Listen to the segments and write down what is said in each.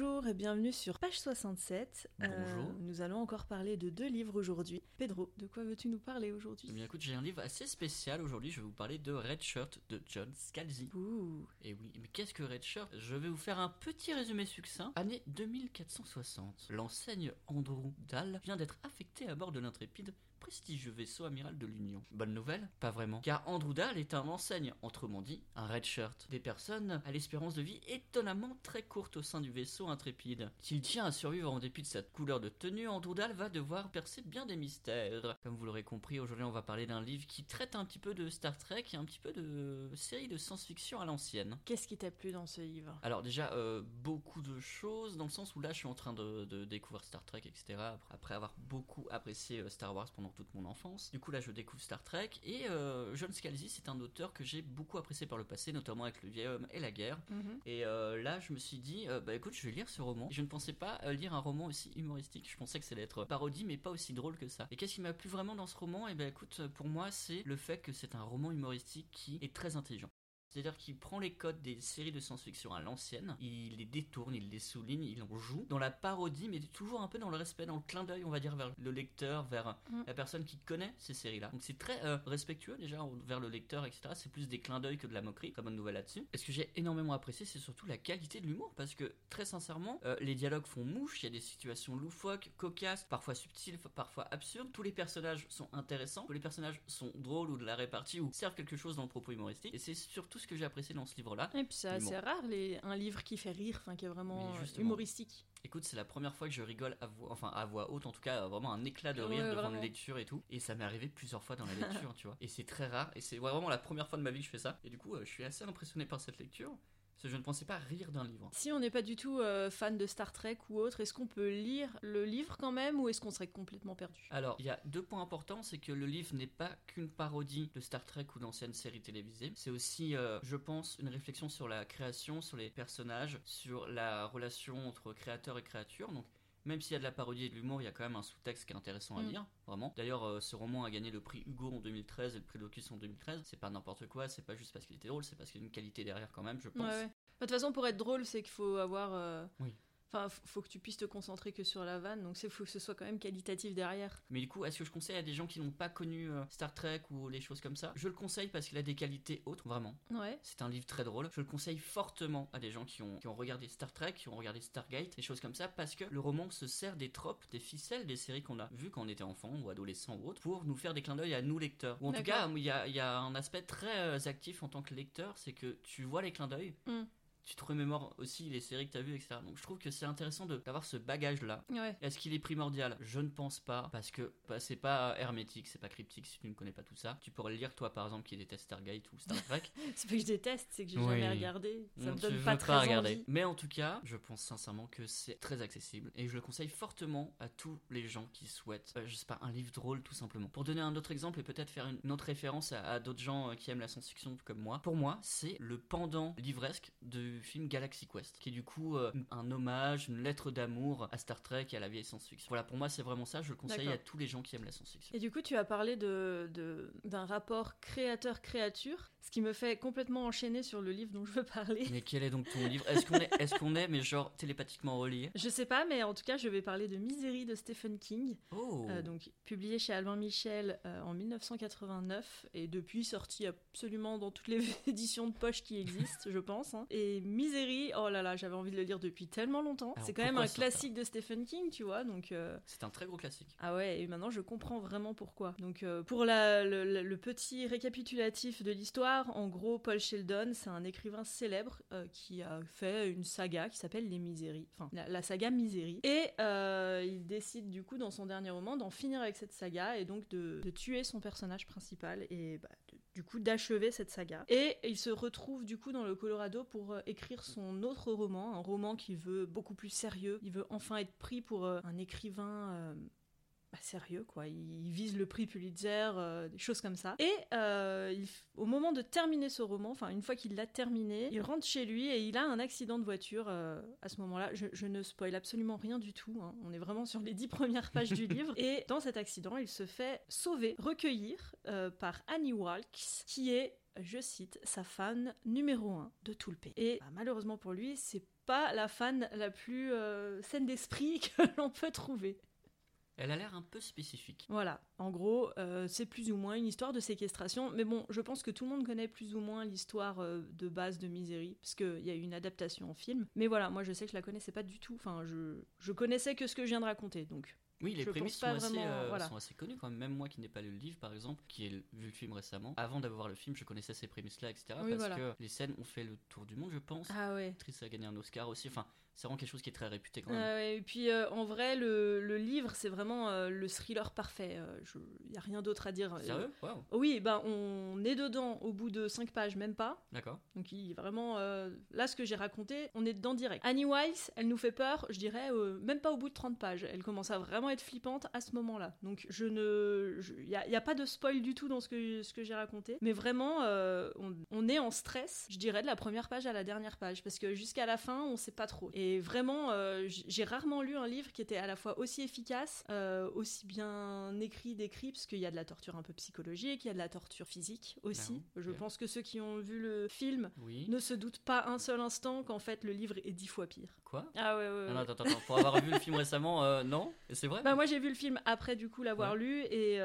Bonjour et bienvenue sur page 67. Bonjour. nous allons encore parler de deux livres aujourd'hui. Pedro, de quoi veux-tu nous parler aujourd'hui? Eh bien écoute, j'ai un livre assez spécial aujourd'hui, je vais vous parler de Red Shirt de John Scalzi. Ouh. Et oui, mais qu'est-ce que Red Shirt? Je vais vous faire un petit résumé succinct. Année 2460, l'enseigne Andrew Dahl vient d'être affectée à bord de l'intrépide prestigieux vaisseau amiral de l'Union. Bonne nouvelle Pas vraiment. Car Andrew Dahl est un enseigne, autrement dit, un red shirt. Des personnes à l'espérance de vie étonnamment très courte au sein du vaisseau intrépide. S'il tient à survivre en dépit de sa couleur de tenue, Andrew Dahl va devoir percer bien des mystères. Comme vous l'aurez compris, aujourd'hui on va parler d'un livre qui traite un petit peu de Star Trek et un petit peu de série de science-fiction à l'ancienne. Qu'est-ce qui t'a plu dans ce livre? Alors déjà, euh, beaucoup de choses, dans le sens où là je suis en train de, de découvrir Star Trek, etc. Après, après avoir beaucoup apprécié euh, Star Wars pendant toute mon enfance. Du coup là je découvre Star Trek et euh, John Scalzi c'est un auteur que j'ai beaucoup apprécié par le passé, notamment avec Le vieil homme et la guerre. Mhm. Et euh, là je me suis dit, euh, bah écoute je vais lire ce roman. Je ne pensais pas lire un roman aussi humoristique, je pensais que ça allait être parodie mais pas aussi drôle que ça. Et qu'est-ce qui m'a plu vraiment dans ce roman? Et ben écoute, pour moi c'est le fait que c'est un roman humoristique qui est très intelligent. C'est-à-dire qu'il prend les codes des séries de science-fiction à l'ancienne, il les détourne, il les souligne, il en joue dans la parodie, mais toujours un peu dans le respect, dans le clin d'œil, on va dire, vers le lecteur, vers Mm. la personne qui connaît ces séries-là. Donc c'est très euh, respectueux déjà vers le lecteur, etc. C'est plus des clins d'œil que de la moquerie, très bonne nouvelle là-dessus. Et ce que j'ai énormément apprécié, c'est surtout la qualité de l'humour, parce que très sincèrement, euh, les dialogues font mouche, il y a des situations loufoques, cocasses, parfois subtiles, parfois absurdes. Tous les personnages sont intéressants, tous les personnages sont drôles ou de la répartie ou servent quelque chose dans le propos humoristique. Et c'est surtout ce que j'ai apprécié dans ce livre-là. Et puis c'est assez rare les... un livre qui fait rire, enfin qui est vraiment euh, humoristique. Écoute, c'est la première fois que je rigole à voix, enfin à voix haute, en tout cas, vraiment un éclat de rire Ouais, devant vraiment. une lecture et tout. Et ça m'est arrivé plusieurs fois dans la lecture, tu vois. Et c'est très rare. Et c'est vraiment la première fois de ma vie que je fais ça. Et du coup, euh, je suis assez impressionné par cette lecture. Parce que je ne pensais pas rire d'un livre. Si on n'est pas du tout euh, fan de Star Trek ou autre, est-ce qu'on peut lire le livre quand même ou est-ce qu'on serait complètement perdu? Alors, il y a deux points importants, c'est que le livre n'est pas qu'une parodie de Star Trek ou d'anciennes séries télévisées. C'est aussi, euh, je pense, une réflexion sur la création, sur les personnages, sur la relation entre créateur et créature. Donc, même s'il y a de la parodie et de l'humour, il y a quand même un sous-texte qui est intéressant à Mm. lire, vraiment. D'ailleurs, euh, ce roman a gagné le prix Hugo en 2013 et le prix Locus en 2013. C'est pas n'importe quoi, c'est pas juste parce qu'il était drôle, c'est parce qu'il y a une qualité derrière quand même, je pense. Ouais, ouais. De toute façon, pour être drôle, c'est qu'il faut avoir. euh, Oui. Enfin, faut que tu puisses te concentrer que sur la vanne, donc il faut que ce soit quand même qualitatif derrière. Mais du coup, est-ce que je conseille à des gens qui n'ont pas connu euh, Star Trek ou les choses comme ça? Je le conseille parce qu'il a des qualités hautes, vraiment. Ouais. C'est un livre très drôle. Je le conseille fortement à des gens qui ont, qui ont regardé Star Trek, qui ont regardé Stargate, des choses comme ça, parce que le roman se sert des tropes, des ficelles des séries qu'on a vues quand on était enfant ou adolescent ou autre, pour nous faire des clins d'œil à nous lecteurs. Ou en tout cas, il y a, y a un aspect très euh, actif en tant que lecteur, c'est que tu vois les clins d'œil. Mm. Tu te remémores aussi les séries que tu as vues, etc. Donc je trouve que c'est intéressant de- d'avoir ce bagage-là. Ouais. Est-ce qu'il est primordial? Je ne pense pas, parce que bah, c'est pas hermétique, c'est pas cryptique si tu ne connais pas tout ça. Tu pourrais le lire, toi par exemple, qui déteste Stargate ou Star Trek. C'est pas que je déteste, c'est que j'ai Oui. jamais regardé. Ça Non, me donne pas très regarder. envie. Mais en tout cas, je pense sincèrement que c'est très accessible et je le conseille fortement à tous les gens qui souhaitent, euh, je sais pas, un livre drôle tout simplement. Pour donner un autre exemple et peut-être faire une, autre référence à, à d'autres gens euh, qui aiment la science-fiction comme moi, pour moi, c'est le pendant livresque du film Galaxy Quest, qui est du coup euh, un hommage, une lettre d'amour à Star Trek et à la vieille science-fiction. Voilà, pour moi, c'est vraiment ça. Je le conseille à tous les gens qui aiment la science-fiction. Et du coup, tu as parlé de, de- d'un rapport créateur-créature, ce qui me fait complètement enchaîner sur le livre dont je veux parler. Mais quel est donc ton livre? Est-ce qu'on est, est-ce qu'on est, mais genre télépathiquement relié? Je sais pas, mais en tout cas, je vais parler de Misery de Stephen King, Oh euh, donc publié chez Albin Michel euh, en 1989 et depuis sorti absolument dans toutes les éditions de poche qui existent, je pense. hein. Et Misery, oh là là, j'avais envie de le lire depuis tellement longtemps. Alors, C'est quand même un classique de Stephen King, tu vois, donc. euh, C'est un très gros classique. Ah ouais, et maintenant je comprends vraiment pourquoi. Donc euh, pour la- le, le- le petit récapitulatif de l'histoire, en gros, Paul Sheldon, c'est un écrivain célèbre euh, qui a fait une saga qui s'appelle Les Miséries, enfin la, saga Misérie. Et euh, il décide du coup dans son dernier roman d'en finir avec cette saga et donc de, tuer son personnage principal et bah, du coup d'achever cette saga. Et il se retrouve du coup dans le Colorado pour euh, écrire son autre roman, un roman qui veut beaucoup plus sérieux. Il veut enfin être pris pour un écrivain bah, sérieux, quoi. Il vise le prix Pulitzer, euh, des choses comme ça. Et euh, il au moment de terminer ce roman, enfin une fois qu'il l'a terminé, il rentre chez lui et il a un accident de voiture euh, à ce moment-là. Je, je ne spoil absolument rien du tout. hein. On est vraiment sur les dix premières pages du livre. Et dans cet accident, il se fait sauver, recueillir par Annie Walks, qui est je cite, sa fan numéro un de tout le pays. Et bah, malheureusement pour lui, c'est pas la fan la plus saine d'esprit que l'on peut trouver. Elle a l'air un peu spécifique. Voilà, en gros, euh, c'est plus ou moins une histoire de séquestration. Mais bon, je pense que tout le monde connaît plus ou moins l'histoire euh, de base de Misery, parce qu'il y a eu une adaptation en film. Mais voilà, moi je sais que je la connaissais pas du tout. Enfin, je, je connaissais que ce que je viens de raconter, donc Oui, les Je prémices sont, assez, vraiment, euh, voilà. sont assez connues quand même. Même moi qui n'ai pas lu le livre, par exemple, qui ai vu le film récemment, avant d'avoir le film, je connaissais ces prémices-là, etc. Oui, parce voilà. que les scènes ont fait le tour du monde, je pense. Ah ouais. L'actrice a gagné un Oscar aussi. Enfin, c'est vraiment quelque chose qui est très réputé quand même. Euh, ouais, et puis euh, en vrai, le, le livre, c'est vraiment euh, le thriller parfait. Il n'y a rien d'autre à dire. Euh, Sérieux? Waouh, oui, ben on est dedans au bout de 5 pages, même pas. d'accord. Donc il vraiment euh, là ce que j'ai raconté, on est dedans direct. Annie Weiss, elle nous fait peur, je dirais euh, même pas au bout de 30 pages. Elle commence à vraiment être flippante à ce moment-là. Donc je ne il y, a, pas de spoil du tout dans ce que ce que j'ai raconté, mais vraiment euh, on, on est en stress, je dirais de la première page à la dernière page parce que jusqu'à la fin, on sait pas trop. Et vraiment euh, j'ai rarement lu un livre qui était à la fois aussi efficace, euh, aussi bien écrit, décrit parce qu'il y a de la torture un peu psychologique, il y a de la torture physique aussi. Ah, Je pense que ceux qui ont vu le film Oui. ne se doute pas un seul instant qu'en fait le livre est dix fois pire. Quoi? Ah ouais, ouais, ouais. Ah non, attends, attends, attends. Pour avoir vu le film récemment, euh, non? Et C'est vrai? Bah moi j'ai vu le film après du coup l'avoir Ouais. lu et,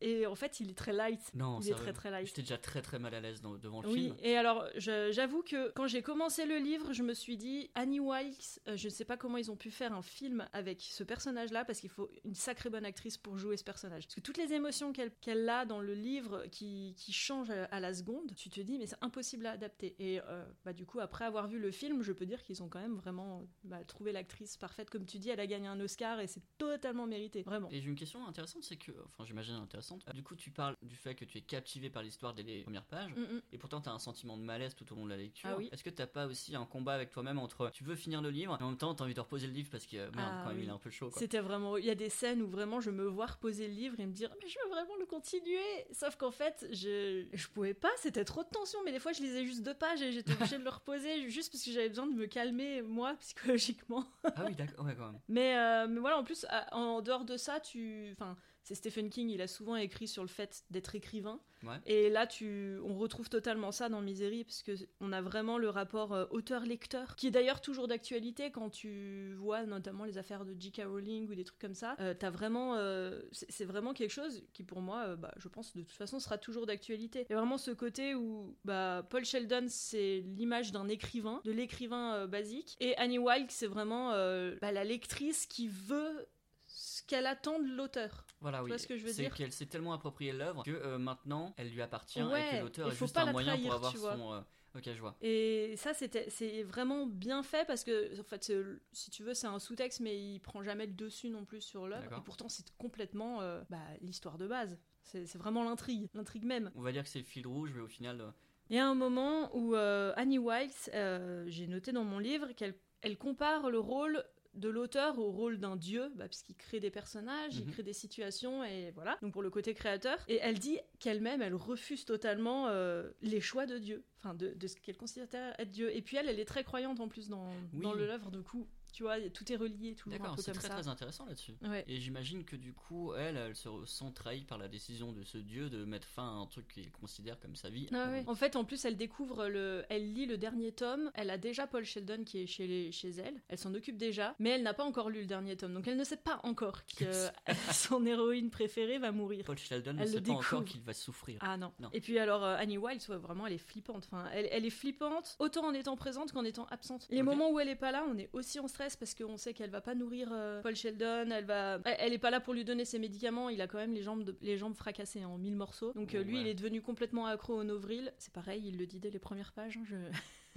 et en fait il est très light. Non, il est sérieux. très très light. J'étais déjà très très mal à l'aise devant le Oui, film. et alors j'avoue que quand j'ai commencé le livre, je me suis dit Annie Wilkes, euh, je ne sais pas comment ils ont pu faire un film avec ce personnage-là parce qu'il faut une sacrée bonne actrice pour jouer ce personnage. Parce que toutes les émotions qu'elle qu'elle a dans le livre qui, qui changent à, à la seconde, tu te dis mais c'est impossible à adapter. Et euh, bah, du coup après avoir vu le film, je peux dire qu'ils ont quand même vraiment bah, trouvé l'actrice parfaite. Comme tu dis, elle a gagné un Oscar et c'est totalement mérité, vraiment. Et j'ai une question intéressante, c'est que, enfin j'imagine intéressante, du coup tu parles du fait que tu es captivé par l'histoire dès les premières pages, Mm, et pourtant t'as un sentiment de malaise tout au long de la lecture. Ah oui. Est-ce que t'as pas aussi un combat avec toi-même entre tu veux finir le livre, et en même temps t'as envie de reposer le livre parce que merde, Ah quand même oui. il est un peu chaud. C'était vraiment. Il y a des scènes où vraiment je me vois reposer le livre et me dire mais je veux vraiment le continuer. Sauf qu'en fait je je pouvais pas. C'était trop de tension. Mais des fois je lisais juste deux pages et j'étais obligée de le reposer juste parce que j'avais besoin de me calmer moi psychologiquement. Ah oui, d'accord, ouais, quand même. Mais euh, mais voilà en plus en dehors de ça tu enfin c'est Stephen King, il a souvent écrit sur le fait d'être écrivain. Ouais. Et là, tu, on retrouve totalement ça dans Misery, parce que on a vraiment le rapport euh, auteur-lecteur, qui est d'ailleurs toujours d'actualité quand tu vois notamment les affaires de J.K. Rowling ou des trucs comme ça. Euh, t'as vraiment, euh, c'est vraiment quelque chose qui pour moi, bah, je pense de toute façon sera toujours d'actualité. Il y a vraiment ce côté où bah, Paul Sheldon, c'est l'image d'un écrivain, de l'écrivain basique, et Annie Wilkes, c'est vraiment bah, la lectrice qui veut ce qu'elle attend de l'auteur. Voilà, oui. vois ce que je veux c'est dire qu'elle s'est tellement approprié l'œuvre que euh, maintenant elle lui appartient et Ouais, que l'auteur est juste pas un la moyen trahir, pour avoir tu son. euh, Ok, je vois. Et ça, c'est vraiment bien fait parce que, en fait, c'est- si tu veux, c'est un sous-texte, mais il prend jamais le dessus non plus sur l'œuvre. Et pourtant, c'est complètement euh, bah, l'histoire de base. C'est c'est vraiment l'intrigue, l'intrigue même. On va dire que c'est le fil rouge, mais au final. Il y a un moment où Annie Wilkes, j'ai noté dans mon livre qu'elle elle compare le rôle de l'auteur au rôle d'un dieu, bah, puisqu'il crée des personnages, il Mhm. crée des situations, et voilà. Donc pour le côté créateur. Et elle dit qu'elle-même, elle refuse totalement euh, les choix de Dieu, enfin de, de ce qu'elle considère être Dieu. Et puis elle, elle est très croyante en plus dans, Oui. dans l'œuvre, du coup, tu vois, tout est relié, toujours un D'accord, peu c'est comme très ça. très intéressant là-dessus. Ouais. Et j'imagine que du coup, elle, elle se ressent trahie par la décision de ce dieu de mettre fin à un truc qu'il considère comme sa vie. Ah ouais. En fait, en plus, elle découvre le, elle lit le dernier tome. Elle a déjà Paul Sheldon qui est chez, les- chez elle. Elle s'en occupe déjà, mais elle n'a pas encore lu le dernier tome, donc elle ne sait pas encore que son héroïne préférée va mourir. Paul Sheldon ne Elle sait le pas encore qu'il va souffrir. Ah non. Non. Et puis alors euh, Annie Wilde, ouais, vraiment, elle est flippante. Enfin, elle, elle est flippante autant en étant présente qu'en étant absente. Les moments où elle est pas là, on est aussi en stress parce qu'on sait qu'elle va pas nourrir euh, Paul Sheldon. Elle va, elle, est pas là pour lui donner ses médicaments. Il a quand même les jambes, de- les jambes fracassées en mille morceaux. Donc euh, lui, Ouais. il est devenu complètement accro au Novril. C'est pareil, il le dit dès les premières pages. hein, je,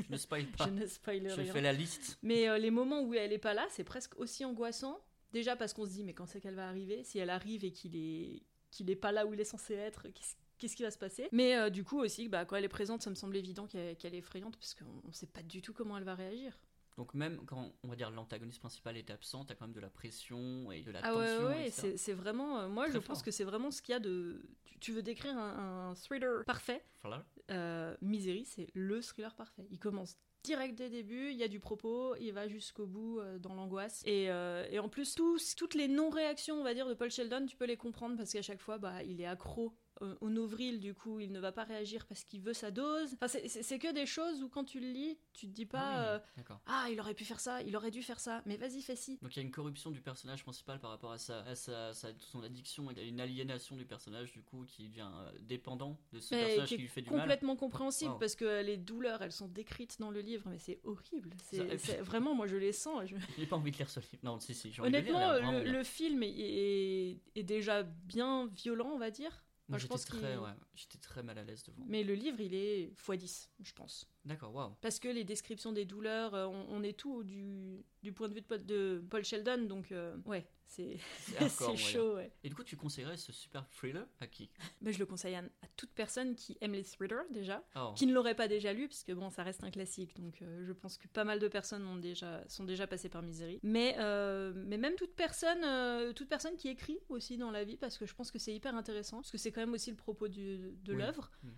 Je ne spoil pas. je ne spoil Je fais la liste. Mais euh, les moments où elle est pas là, c'est presque aussi angoissant. Déjà parce qu'on se dit, mais quand c'est qu'elle va arriver? Si elle arrive et qu'il est qu'il est pas là où il est censé être, qu'est-ce qu'est-ce qui va se passer? Mais euh, du coup aussi, bah, quand elle est présente, ça me semble évident qu'elle est effrayante parce qu'on on sait pas du tout comment elle va réagir. Donc même quand on va dire l'antagoniste principal est absent, t'as quand même de la pression et de la Ah ouais, tension. ouais, etc. c'est c'est vraiment. euh, moi, Très je fort. pense que c'est vraiment ce qu'il y a de. Tu, tu veux décrire un, un thriller parfait Voilà. euh, Misery, c'est le thriller parfait. Il commence direct dès le début, il y a du propos, il va jusqu'au bout euh, dans l'angoisse. Et, euh, et en plus, tous, toutes les non-réactions, on va dire, de Paul Sheldon, tu peux les comprendre parce qu'à chaque fois, bah, il est accro euh, au Novril, du coup, il ne va pas réagir parce qu'il veut sa dose. Enfin, c'est- que des choses où quand tu le lis, tu te dis pas Ah oui, euh, ah il aurait pu faire ça, il aurait dû faire ça, mais vas-y fais ci. Donc il y a une corruption du personnage principal par rapport à, sa, à sa, sa- son addiction, il y a une aliénation du personnage du coup qui devient euh, dépendant de ce Mais personnage qui lui fait du mal. complètement compréhensible Wow. parce que les douleurs elles sont décrites dans le livre mais c'est horrible c'est puis- vraiment moi je les sens je- J'ai pas envie de lire ce livre. Non, si, si, j'ai envie de le lire, honnêtement l'air vraiment le, le film est, est- est déjà bien violent on va dire Enfin, je j'étais pense très, ouais, j'étais très mal à l'aise devant. mais le livre il est x10 je pense D'accord, waouh. parce que les descriptions des douleurs euh, on, on est tout du, du point de vue de Paul, de Paul Sheldon donc euh, ouais c'est chaud ouais Et du coup, tu conseillerais ce super thriller à qui? Mais je le conseille à, à toute personne qui aime les thrillers déjà Oh, qui ne l'aurait pas déjà lu, puisque bon, ça reste un classique, donc euh, je pense que pas mal de personnes ont déjà, sont déjà passées par Misery. Mais, euh, mais même toute personne, euh, toute personne qui écrit aussi dans la vie, parce que je pense que c'est hyper intéressant, parce que c'est quand même aussi le propos du- de Oui. l'œuvre. Mm.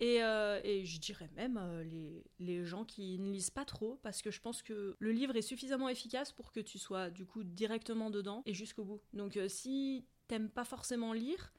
Et, euh, et je dirais même euh, les, les gens qui ne lisent pas trop, parce que je pense que le livre est suffisamment efficace pour que tu sois du coup directement dedans et jusqu'au bout. Donc euh, si t'aimes pas forcément lire,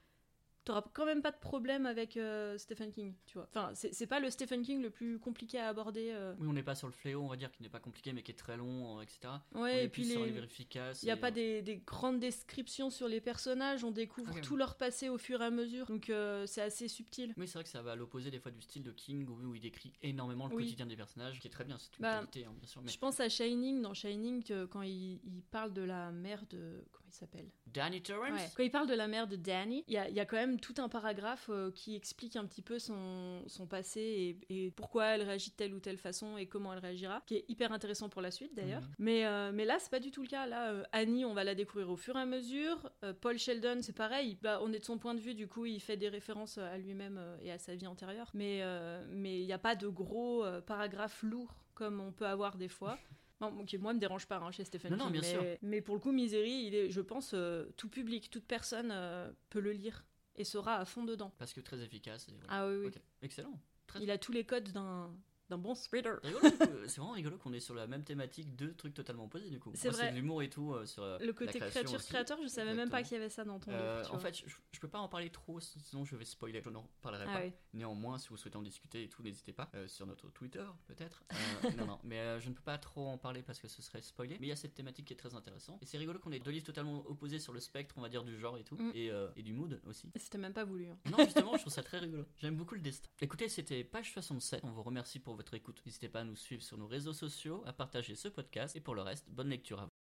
t'auras quand même pas de problème avec euh, Stephen King, tu vois. Enfin, c'est pas le Stephen King le plus compliqué à aborder. euh. Oui, on n'est pas sur le fléau, on va dire, qui n'est pas compliqué mais qui est très long, euh, etc. on Ouais, est et puis plus sur les... Il n'y a et, pas euh, des, des grandes descriptions sur les personnages, on découvre tout leur passé au fur et à mesure, donc c'est assez subtil. Oui, c'est vrai que ça va à l'opposé des fois du style de King où, où il décrit énormément le Oui. quotidien des personnages, qui est très bien, c'est une Bah, qualité, hein, bien sûr. Mais Je pense à Shining, dans Shining, quand il, il parle de la mère de... Comment il s'appelle Danny Torrance? Ouais. Quand il parle de la mère de Danny, il y a, il y a quand même tout un paragraphe euh, qui explique un petit peu son, son passé et, et pourquoi elle réagit de telle ou telle façon et comment elle réagira, qui est hyper intéressant pour la suite d'ailleurs. Mhm. Mais, euh, mais là, c'est pas du tout le cas. Là, euh, Annie, on va la découvrir au fur et à mesure. Euh, Paul Sheldon, c'est pareil. Bah, on est de son point de vue, du coup, il fait des références à lui-même et à sa vie antérieure. Mais mais il n'y a pas de gros paragraphes lourds comme on peut avoir des fois. Qui moi me dérange pas hein, chez Stephen Non, King, non, bien mais, sûr. mais pour le coup, Misery, il est, je pense, euh, tout public, toute personne euh, peut le lire et sera à fond dedans. Parce que très efficace. et voilà. Ah oui, oui. Ok, Excellent. Très Il a tous les codes d'un d'un bon thriller. C'est vraiment rigolo qu'on est sur la même thématique, deux trucs totalement opposés du coup. C'est vrai. de l'humour et tout euh, sur euh, Le côté la création aussi. créature-créateur, je savais même pas qu'il y avait ça dans ton Euh, livre. en vois. fait, je, je peux pas en parler trop, sinon je vais spoiler. Je n'en parlerai Ah pas. oui. Néanmoins, si vous souhaitez en discuter et tout, n'hésitez pas euh, sur notre Twitter, peut-être. Euh, non, non, mais euh, je ne peux pas trop en parler parce que ce serait spoilé. Mais il y a cette thématique qui est très intéressante. Et c'est rigolo qu'on ait deux livres totalement opposés sur le spectre, on va dire, du genre et tout, Mm. et, euh, et du mood aussi. C'était même pas voulu. hein. Non, justement, je trouve ça très rigolo. J'aime beaucoup le destin. Écoutez, c'était page 67. On vous remercie pour votre écoute. N'hésitez pas à nous suivre sur nos réseaux sociaux, à partager ce podcast. Et pour le reste, bonne lecture à vous.